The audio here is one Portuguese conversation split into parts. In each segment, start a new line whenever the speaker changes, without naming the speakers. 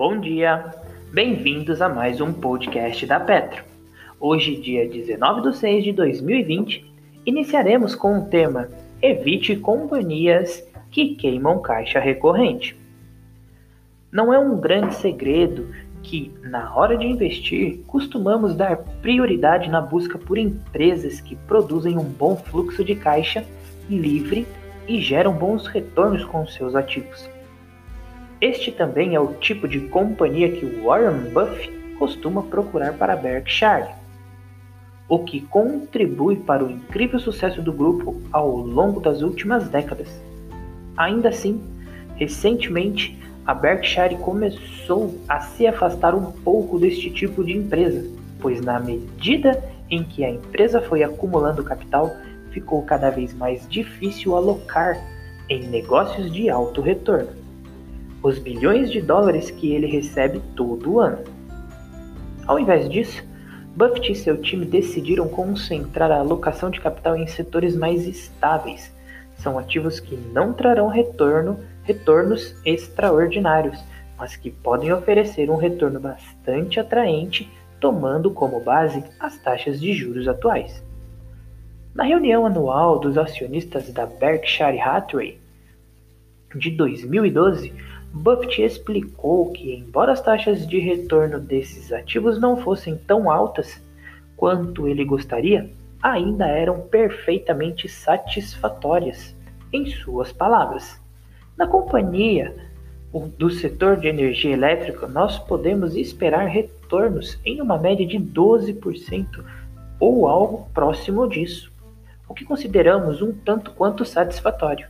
Bom dia, bem-vindos a mais um podcast da Petro. Hoje, dia 19 de 6 de 2020, iniciaremos com o tema Evite companhias que queimam caixa recorrente. Não é um grande segredo que, na hora de investir, costumamos dar prioridade na busca por empresas que produzem um bom fluxo de caixa livre e geram bons retornos com seus ativos. Este também é o tipo de companhia que Warren Buffett costuma procurar para Berkshire, o que contribui para o incrível sucesso do grupo ao longo das últimas décadas. Ainda assim, recentemente a Berkshire começou a se afastar um pouco deste tipo de empresa, pois na medida em que a empresa foi acumulando capital, ficou cada vez mais difícil alocar em negócios de alto retorno. Os bilhões de dólares que ele recebe todo ano. Ao invés disso, Buffett e seu time decidiram concentrar a alocação de capital em setores mais estáveis. São ativos que não trarão retorno, retornos extraordinários, mas que podem oferecer um retorno bastante atraente, tomando como base as taxas de juros atuais. Na reunião anual dos acionistas da Berkshire Hathaway de 2012, Buffett explicou que, embora as taxas de retorno desses ativos não fossem tão altas quanto ele gostaria, ainda eram perfeitamente satisfatórias, em suas palavras. Na companhia do setor de energia elétrica, nós podemos esperar retornos em uma média de 12% ou algo próximo disso o que consideramos um tanto quanto satisfatório.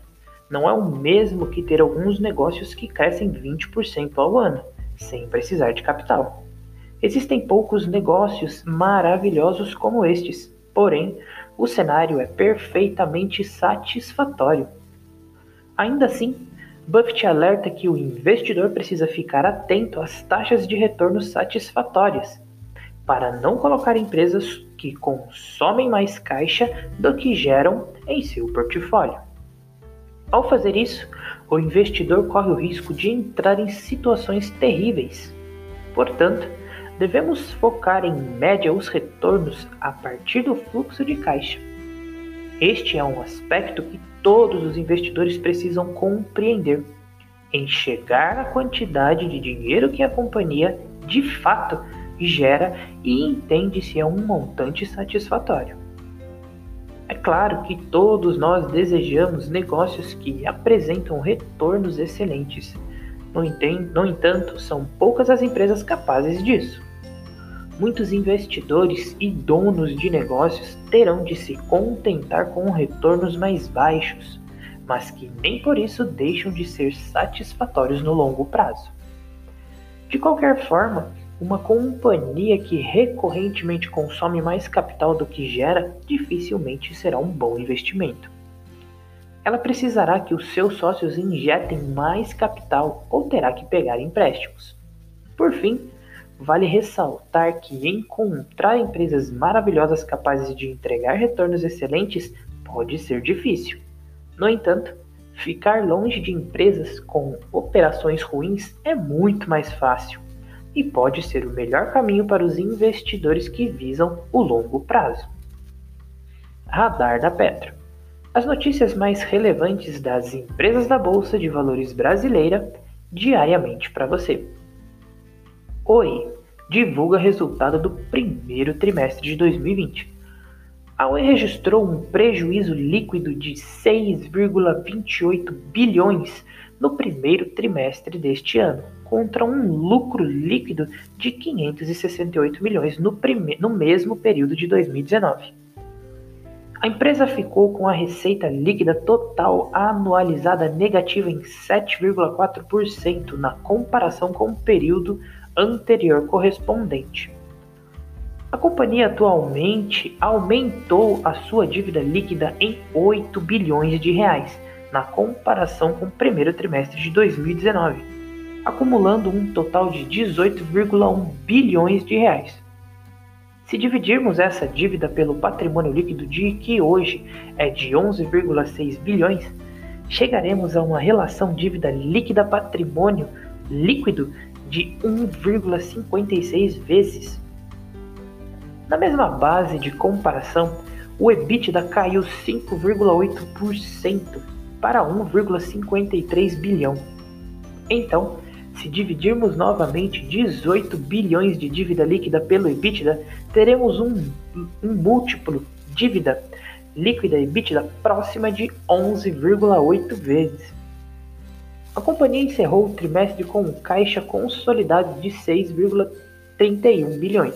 Não é o mesmo que ter alguns negócios que crescem 20% ao ano, sem precisar de capital. Existem poucos negócios maravilhosos como estes, porém, o cenário é perfeitamente satisfatório. Ainda assim, Buffett alerta que o investidor precisa ficar atento às taxas de retorno satisfatórias para não colocar empresas que consomem mais caixa do que geram em seu portfólio. Ao fazer isso, o investidor corre o risco de entrar em situações terríveis. Portanto, devemos focar em média os retornos a partir do fluxo de caixa. Este é um aspecto que todos os investidores precisam compreender. Enxergar a quantidade de dinheiro que a companhia de fato gera e entende se é um montante satisfatório. É claro que todos nós desejamos negócios que apresentam retornos excelentes. No, no entanto, são poucas as empresas capazes disso. Muitos investidores e donos de negócios terão de se contentar com retornos mais baixos, mas que nem por isso deixam de ser satisfatórios no longo prazo. De qualquer forma, uma companhia que recorrentemente consome mais capital do que gera dificilmente será um bom investimento. Ela precisará que os seus sócios injetem mais capital ou terá que pegar empréstimos. Por fim, vale ressaltar que encontrar empresas maravilhosas capazes de entregar retornos excelentes pode ser difícil. No entanto, ficar longe de empresas com operações ruins é muito mais fácil e pode ser o melhor caminho para os investidores que visam o longo prazo. Radar da Petro. As notícias mais relevantes das empresas da Bolsa de Valores brasileira diariamente para você. Oi divulga resultado do primeiro trimestre de 2020. A Oi registrou um prejuízo líquido de 6,28 bilhões no primeiro trimestre deste ano, contra um lucro líquido de 568 milhões no, no mesmo período de 2019. A empresa ficou com a receita líquida total anualizada negativa em 7,4% na comparação com o período anterior correspondente. A companhia atualmente aumentou a sua dívida líquida em 8 bilhões de reais na comparação com o primeiro trimestre de 2019, acumulando um total de 18,1 bilhões de reais. Se dividirmos essa dívida pelo patrimônio líquido de que hoje é de 11,6 bilhões, chegaremos a uma relação dívida líquida patrimônio líquido de 1,56 vezes. Na mesma base de comparação, o EBITDA caiu 5,8% para 1,53 bilhão. Então, se dividirmos novamente 18 bilhões de dívida líquida pelo EBITDA, teremos um, um múltiplo dívida líquida EBITDA próxima de 11,8 vezes. A companhia encerrou o trimestre com um caixa consolidado de 6,31 bilhões,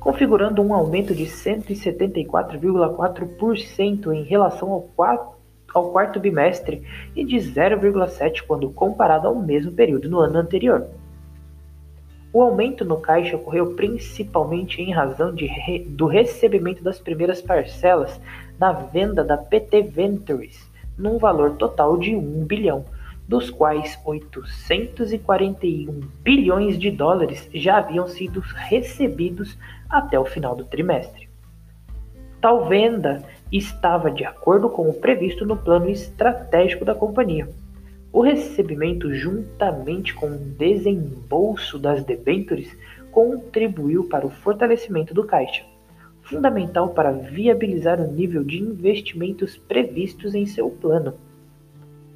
configurando um aumento de 174,4% em relação ao ao quarto bimestre e de 0,7% quando comparado ao mesmo período no ano anterior. O aumento no caixa ocorreu principalmente em razão re... do recebimento das primeiras parcelas da venda da PT Ventures, num valor total de 1 bilhão, dos quais 841 bilhões de dólares já haviam sido recebidos até o final do trimestre. Tal venda estava de acordo com o previsto no plano estratégico da companhia. O recebimento, juntamente com o desembolso das debêntures, contribuiu para o fortalecimento do caixa, fundamental para viabilizar o nível de investimentos previstos em seu plano.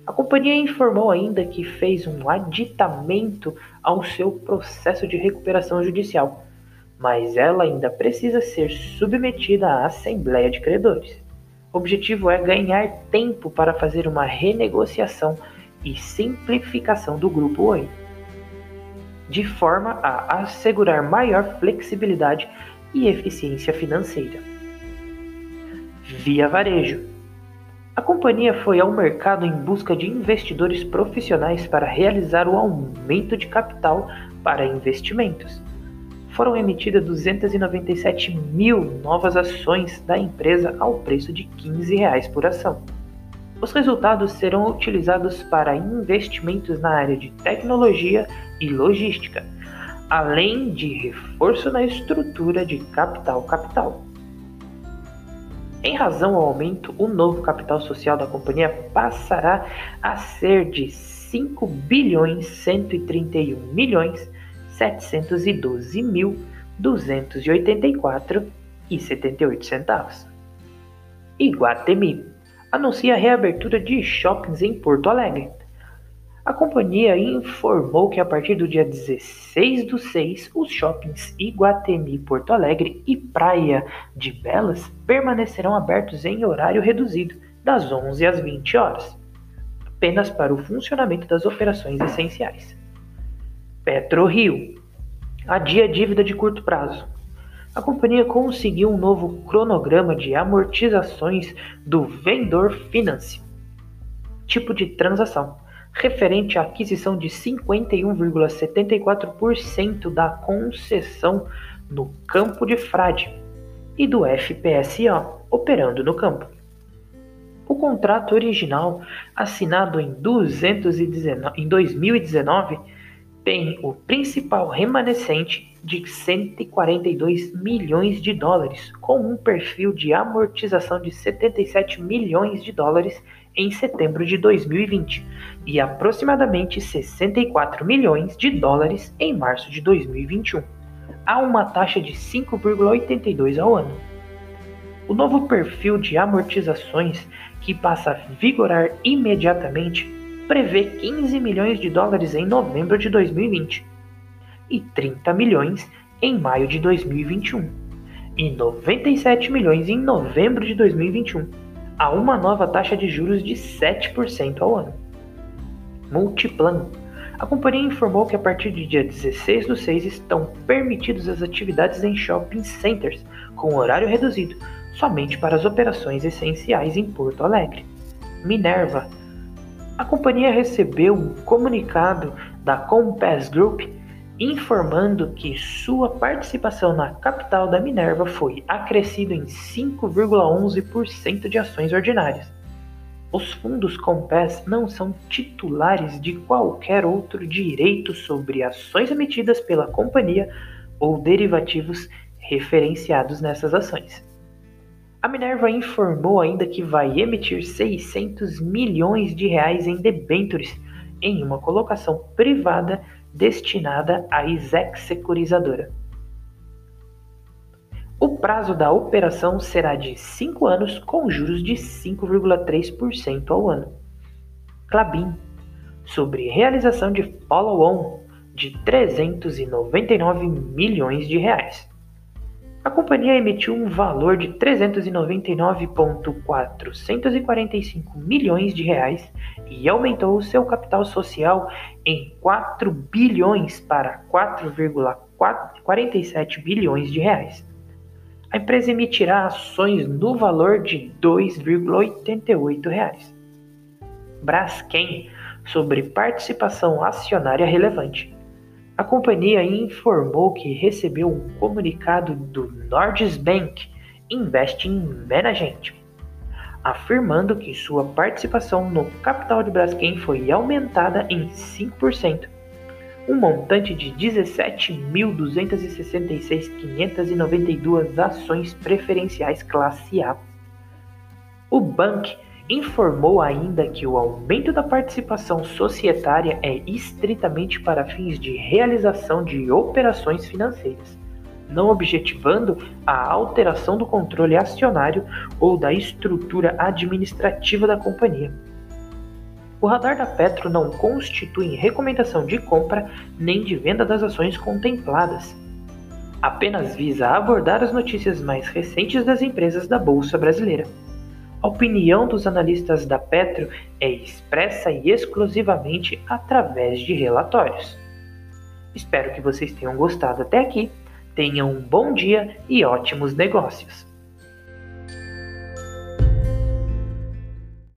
A companhia informou ainda que fez um aditamento ao seu processo de recuperação judicial mas ela ainda precisa ser submetida à Assembleia de Credores. O objetivo é ganhar tempo para fazer uma renegociação e simplificação do Grupo Oi, de forma a assegurar maior flexibilidade e eficiência financeira. Via Varejo a companhia foi ao mercado em busca de investidores profissionais para realizar o aumento de capital para investimentos foram emitidas 297 mil novas ações da empresa ao preço de 15 reais por ação. Os resultados serão utilizados para investimentos na área de tecnologia e logística, além de reforço na estrutura de capital-capital. Em razão ao aumento, o novo capital social da companhia passará a ser de 5 bilhões 131 milhões 712.284,78 centavos. Iguatemi anuncia a reabertura de shoppings em Porto Alegre. A companhia informou que a partir do dia 16 do 6, os shoppings Iguatemi Porto Alegre e Praia de Belas permanecerão abertos em horário reduzido, das 11 às 20 horas, apenas para o funcionamento das operações essenciais. PetroRio adia dívida de curto prazo. A companhia conseguiu um novo cronograma de amortizações do vendor finance, tipo de transação, referente à aquisição de 51,74% da concessão no campo de Frade e do FPSO operando no campo. O contrato original, assinado em, 219, em 2019, tem o principal remanescente de 142 milhões de dólares, com um perfil de amortização de 77 milhões de dólares em setembro de 2020 e aproximadamente 64 milhões de dólares em março de 2021, a uma taxa de 5,82 ao ano. O novo perfil de amortizações, que passa a vigorar imediatamente, prevê 15 milhões de dólares em novembro de 2020 e 30 milhões em maio de 2021 e 97 milhões em novembro de 2021, a uma nova taxa de juros de 7% ao ano. Multiplan. A companhia informou que a partir do dia 16 do 6 estão permitidas as atividades em shopping centers com horário reduzido, somente para as operações essenciais em Porto Alegre. Minerva a companhia recebeu um comunicado da Compass Group informando que sua participação na capital da Minerva foi acrescida em 5,11% de ações ordinárias. Os fundos Compass não são titulares de qualquer outro direito sobre ações emitidas pela companhia ou derivativos referenciados nessas ações. A Minerva informou ainda que vai emitir 600 milhões de reais em debêntures em uma colocação privada destinada à ISEC Securizadora. O prazo da operação será de 5 anos com juros de 5,3% ao ano. Clabin, sobre realização de follow-on de 399 milhões de reais. A companhia emitiu um valor de 399,445 milhões de reais e aumentou seu capital social em 4 bilhões para 4,47 bilhões de reais a empresa emitirá ações no valor de R$ 2,88. Braskem sobre participação acionária relevante. A companhia informou que recebeu um comunicado do Nordesbank Investing Management, afirmando que sua participação no capital de Braskem foi aumentada em 5% um montante de 17.266.592 ações preferenciais classe A. O Bank informou ainda que o aumento da participação societária é estritamente para fins de realização de operações financeiras, não objetivando a alteração do controle acionário ou da estrutura administrativa da companhia. O radar da Petro não constitui recomendação de compra nem de venda das ações contempladas. Apenas visa abordar as notícias mais recentes das empresas da Bolsa Brasileira. A opinião dos analistas da Petro é expressa e exclusivamente através de relatórios. Espero que vocês tenham gostado até aqui. Tenham um bom dia e ótimos negócios!